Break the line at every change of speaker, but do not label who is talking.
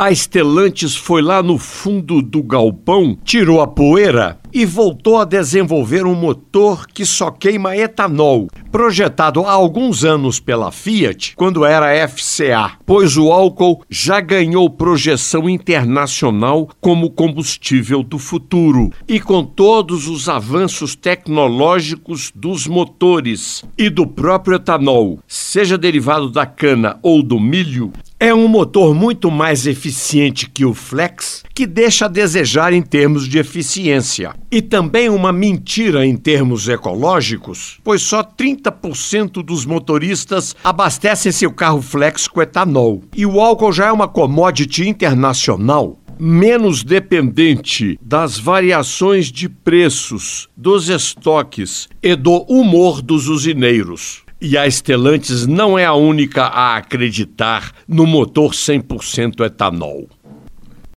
a Stellantis foi lá no fundo do galpão, tirou a poeira e voltou a desenvolver um motor que só queima etanol, projetado há alguns anos pela Fiat, quando era FCA, pois o álcool já ganhou projeção internacional como combustível do futuro. E com todos os avanços tecnológicos dos motores e do próprio etanol, seja derivado da cana ou do milho, é um motor muito mais eficiente que o Flex, que deixa a desejar em termos de eficiência. E também uma mentira em termos ecológicos, pois só 30% dos motoristas abastecem seu carro Flex com etanol. E o álcool já é uma commodity internacional menos dependente das variações de preços, dos estoques e do humor dos usineiros. E a Stellantis não é a única a acreditar no motor 100% etanol.